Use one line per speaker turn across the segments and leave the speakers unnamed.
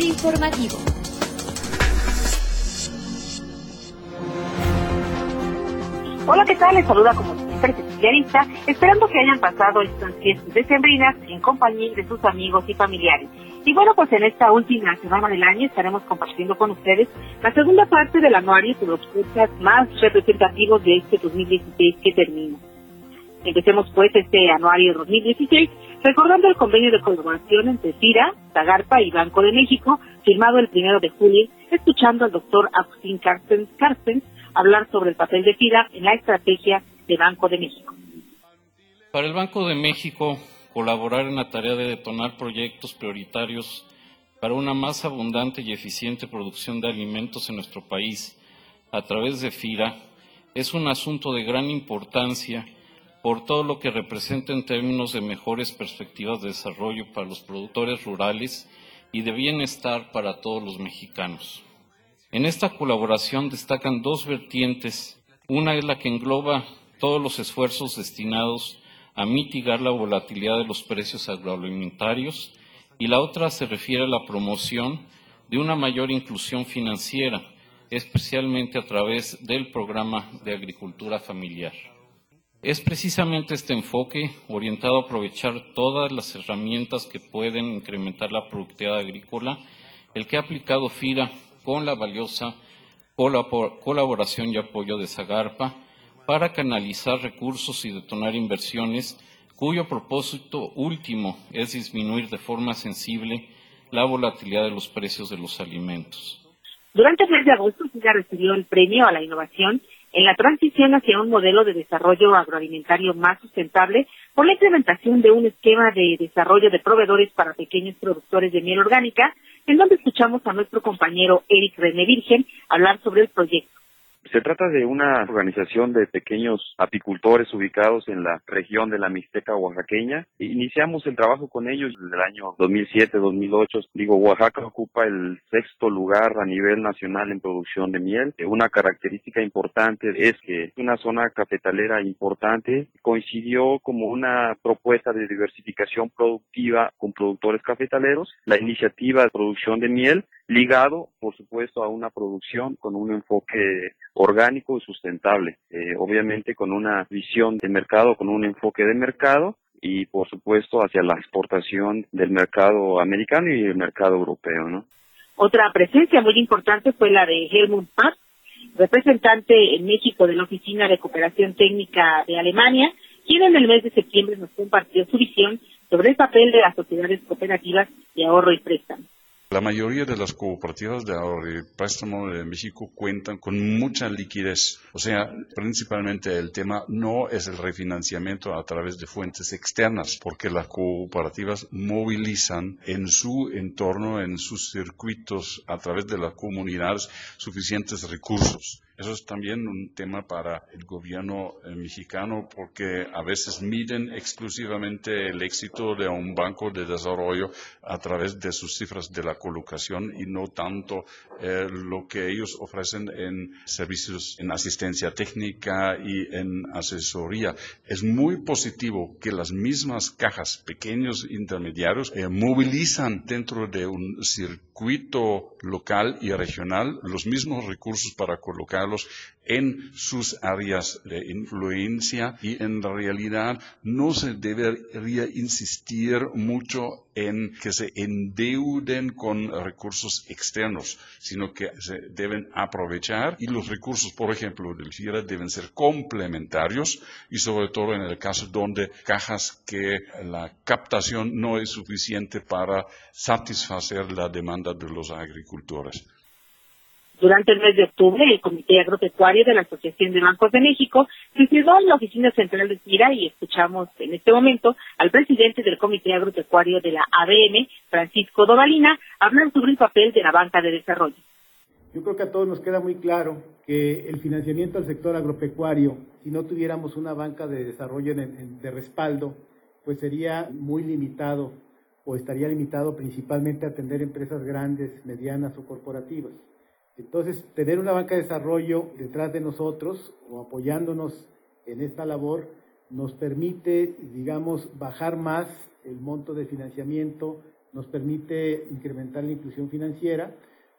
Informativo.
Hola, ¿qué tal? Les saluda como siempre especialista, esperando que hayan pasado estas fiestas decembrinas en compañía de sus amigos y familiares. Y bueno, pues en esta última semana del año estaremos compartiendo con ustedes la segunda parte del anuario de los podcasts más representativos de este 2016 que termina. Empecemos pues este anuario 2016 recordando el convenio de colaboración entre FIRA, Zagarpa y Banco de México, firmado el primero de julio, escuchando al doctor Agustín Carstens, hablar sobre el papel de FIRA en la estrategia de Banco de México.
Para el Banco de México, colaborar en la tarea de detonar proyectos prioritarios para una más abundante y eficiente producción de alimentos en nuestro país a través de FIRA es un asunto de gran importancia por todo lo que representa en términos de mejores perspectivas de desarrollo para los productores rurales y de bienestar para todos los mexicanos. En esta colaboración destacan dos vertientes. Una es la que engloba todos los esfuerzos destinados a mitigar la volatilidad de los precios agroalimentarios y la otra se refiere a la promoción de una mayor inclusión financiera, especialmente a través del programa de agricultura familiar. Es precisamente este enfoque orientado a aprovechar todas las herramientas que pueden incrementar la productividad agrícola, el que ha aplicado FIRA con la valiosa colaboración y apoyo de Zagarpa para canalizar recursos y detonar inversiones cuyo propósito último es disminuir de forma sensible la volatilidad de los precios de los alimentos.
Durante el mes de agosto, FIRA recibió el premio a la innovación en la transición hacia un modelo de desarrollo agroalimentario más sustentable por la implementación de un esquema de desarrollo de proveedores para pequeños productores de miel orgánica, en donde escuchamos a nuestro compañero Eric René Virgen hablar sobre el proyecto.
Se trata de una organización de pequeños apicultores ubicados en la región de la Mixteca oaxaqueña. Iniciamos el trabajo con ellos en el año 2007-2008. Digo, Oaxaca ocupa el sexto lugar a nivel nacional en producción de miel. Una característica importante es que una zona cafetalera importante. Coincidió como una propuesta de diversificación productiva con productores cafetaleros. La iniciativa de producción de miel ligado, por supuesto, a una producción con un enfoque orgánico y sustentable, eh, obviamente con una visión de mercado, con un enfoque de mercado y, por supuesto, hacia la exportación del mercado americano y el mercado europeo, ¿no?
Otra presencia muy importante fue la de Helmut Papp, representante en México de la Oficina de Cooperación Técnica de Alemania, quien en el mes de septiembre nos compartió su visión sobre el papel de las sociedades cooperativas de ahorro y préstamo.
La mayoría de las cooperativas de ahorro y préstamo de México cuentan con mucha liquidez. O sea, principalmente el tema no es el refinanciamiento a través de fuentes externas, porque las cooperativas movilizan en su entorno, en sus circuitos, a través de las comunidades, suficientes recursos. Eso es también un tema para el gobierno eh, mexicano porque a veces miden exclusivamente el éxito de un banco de desarrollo a través de sus cifras de la colocación y no tanto eh, lo que ellos ofrecen en servicios en asistencia técnica y en asesoría. Es muy positivo que las mismas cajas, pequeños intermediarios, eh, movilizan dentro de un circuito local y regional los mismos recursos para en sus áreas de influencia y en realidad no se debería insistir mucho en que se endeuden con recursos externos, sino que se deben aprovechar y los recursos, por ejemplo, del FIRA deben ser complementarios y sobre todo en el caso donde cajas que la captación no es suficiente para satisfacer la demanda de los agricultores.
Durante el mes de octubre, el Comité Agropecuario de la Asociación de Bancos de México se inscribió en la oficina central de FIRA y escuchamos en este momento al presidente del Comité Agropecuario de la ABM, Francisco Dovalina, hablar sobre el papel de la banca de desarrollo.
Yo creo que a todos nos queda muy claro que el financiamiento al sector agropecuario, si no tuviéramos una banca de desarrollo de respaldo, pues sería muy limitado o estaría limitado principalmente a atender empresas grandes, medianas o corporativas. Entonces, tener una banca de desarrollo detrás de nosotros o apoyándonos en esta labor nos permite, digamos, bajar más el monto de financiamiento, nos permite incrementar la inclusión financiera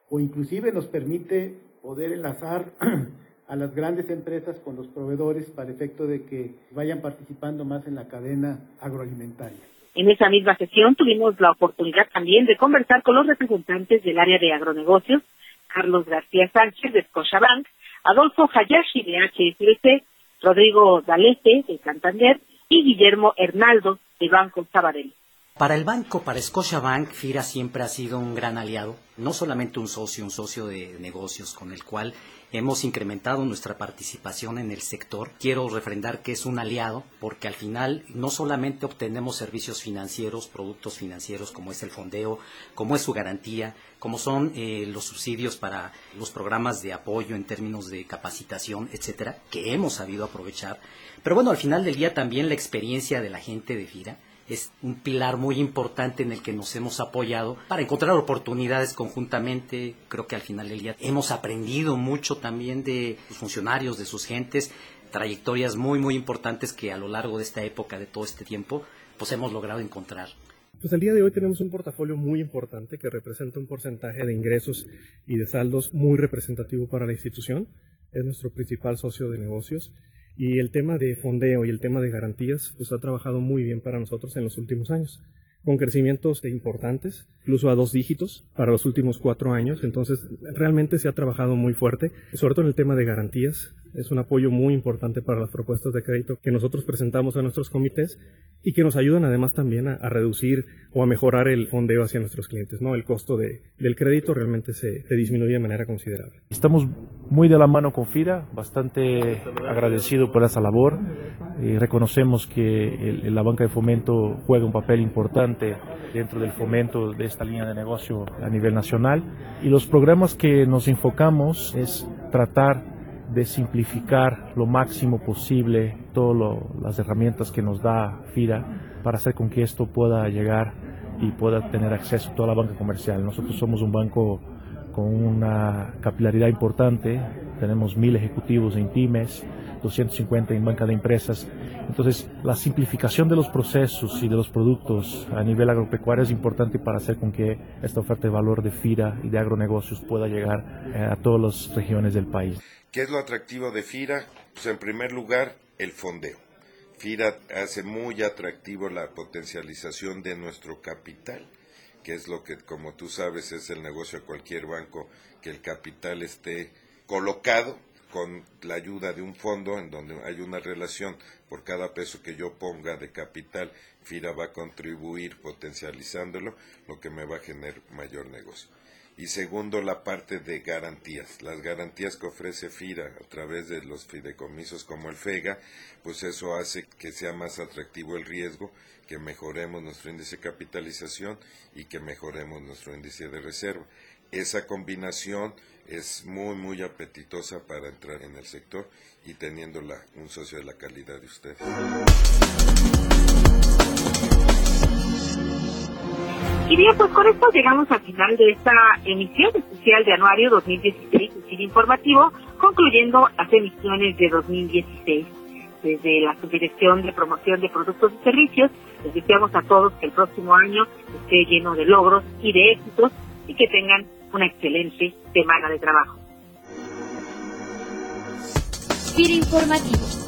o inclusive nos permite poder enlazar a las grandes empresas con los proveedores para efecto de que vayan participando más en la cadena agroalimentaria.
En esa misma sesión tuvimos la oportunidad también de conversar con los representantes del área de agronegocios, Carlos García Sánchez de Scotiabank, Adolfo Hayashi de HSBC, Rodrigo Dalete de Santander y Guillermo Hernaldo de Banco Sabadell.
Para el banco, para Scotiabank, FIRA siempre ha sido un gran aliado, no solamente un socio, un socio de negocios con el cual hemos incrementado nuestra participación en el sector. Quiero refrendar que es un aliado porque al final no solamente obtenemos servicios financieros, productos financieros como es el fondeo, como es su garantía, como son eh, los subsidios para los programas de apoyo en términos de capacitación, etcétera, que hemos sabido aprovechar. Pero bueno, al final del día también la experiencia de la gente de FIRA es un pilar muy importante en el que nos hemos apoyado para encontrar oportunidades conjuntamente. Creo que al final del día hemos aprendido mucho también de sus funcionarios, de sus gentes, trayectorias muy, muy importantes que a lo largo de esta época, de todo este tiempo, pues hemos logrado encontrar.
Pues al día de hoy tenemos un portafolio muy importante que representa un porcentaje de ingresos y de saldos muy representativo para la institución. Es nuestro principal socio de negocios y el tema de fondeo y el tema de garantías pues ha trabajado muy bien para nosotros en los últimos años, con crecimientos importantes, incluso a dos dígitos para los últimos cuatro años. Entonces realmente se ha trabajado muy fuerte, sobre todo en el tema de garantías. Es un apoyo muy importante para las propuestas de crédito que nosotros presentamos a nuestros comités y que nos ayudan además también a, reducir o a mejorar el fondeo hacia nuestros clientes. ¿no? El costo de, del crédito realmente se, disminuye de manera considerable.
Estamos muy de la mano con FIRA, bastante agradecido por esa labor. y reconocemos que la banca de fomento juega un papel importante dentro del fomento de esta línea de negocio a nivel nacional y los programas que nos enfocamos es tratar de simplificar lo máximo posible todas las herramientas que nos da FIRA para hacer con que esto pueda llegar y pueda tener acceso a toda la banca comercial. Nosotros somos un banco con una capilaridad importante, tenemos mil ejecutivos en pymes, 250 en banca de empresas. Entonces, la simplificación de los procesos y de los productos a nivel agropecuario es importante para hacer con que esta oferta de valor de FIRA y de agronegocios pueda llegar eh, a todas las regiones del país.
¿Qué es lo atractivo de FIRA? Pues en primer lugar, el fondeo. FIRA hace muy atractivo la potencialización de nuestro capital, que es lo que, como tú sabes, es el negocio de cualquier banco, que el capital esté colocado con la ayuda de un fondo en donde hay una relación por cada peso que yo ponga de capital, FIRA va a contribuir potencializándolo, lo que me va a generar mayor negocio y segundo la parte de garantías. Las garantías que ofrece FIRA a través de los fideicomisos como el FEGA, pues eso hace que sea más atractivo el riesgo, que mejoremos nuestro índice de capitalización y que mejoremos nuestro índice de reserva. Esa combinación es muy, muy apetitosa para entrar en el sector y teniendo un socio de la calidad de ustedes.
Y bien, pues con esto llegamos al final de esta emisión especial de Anuario 2016, un informativo, concluyendo las emisiones de 2016. Desde la Subdirección de Promoción de Productos y Servicios, les deseamos a todos que el próximo año esté lleno de logros y de éxitos y que tengan una excelente semana de trabajo.
informativo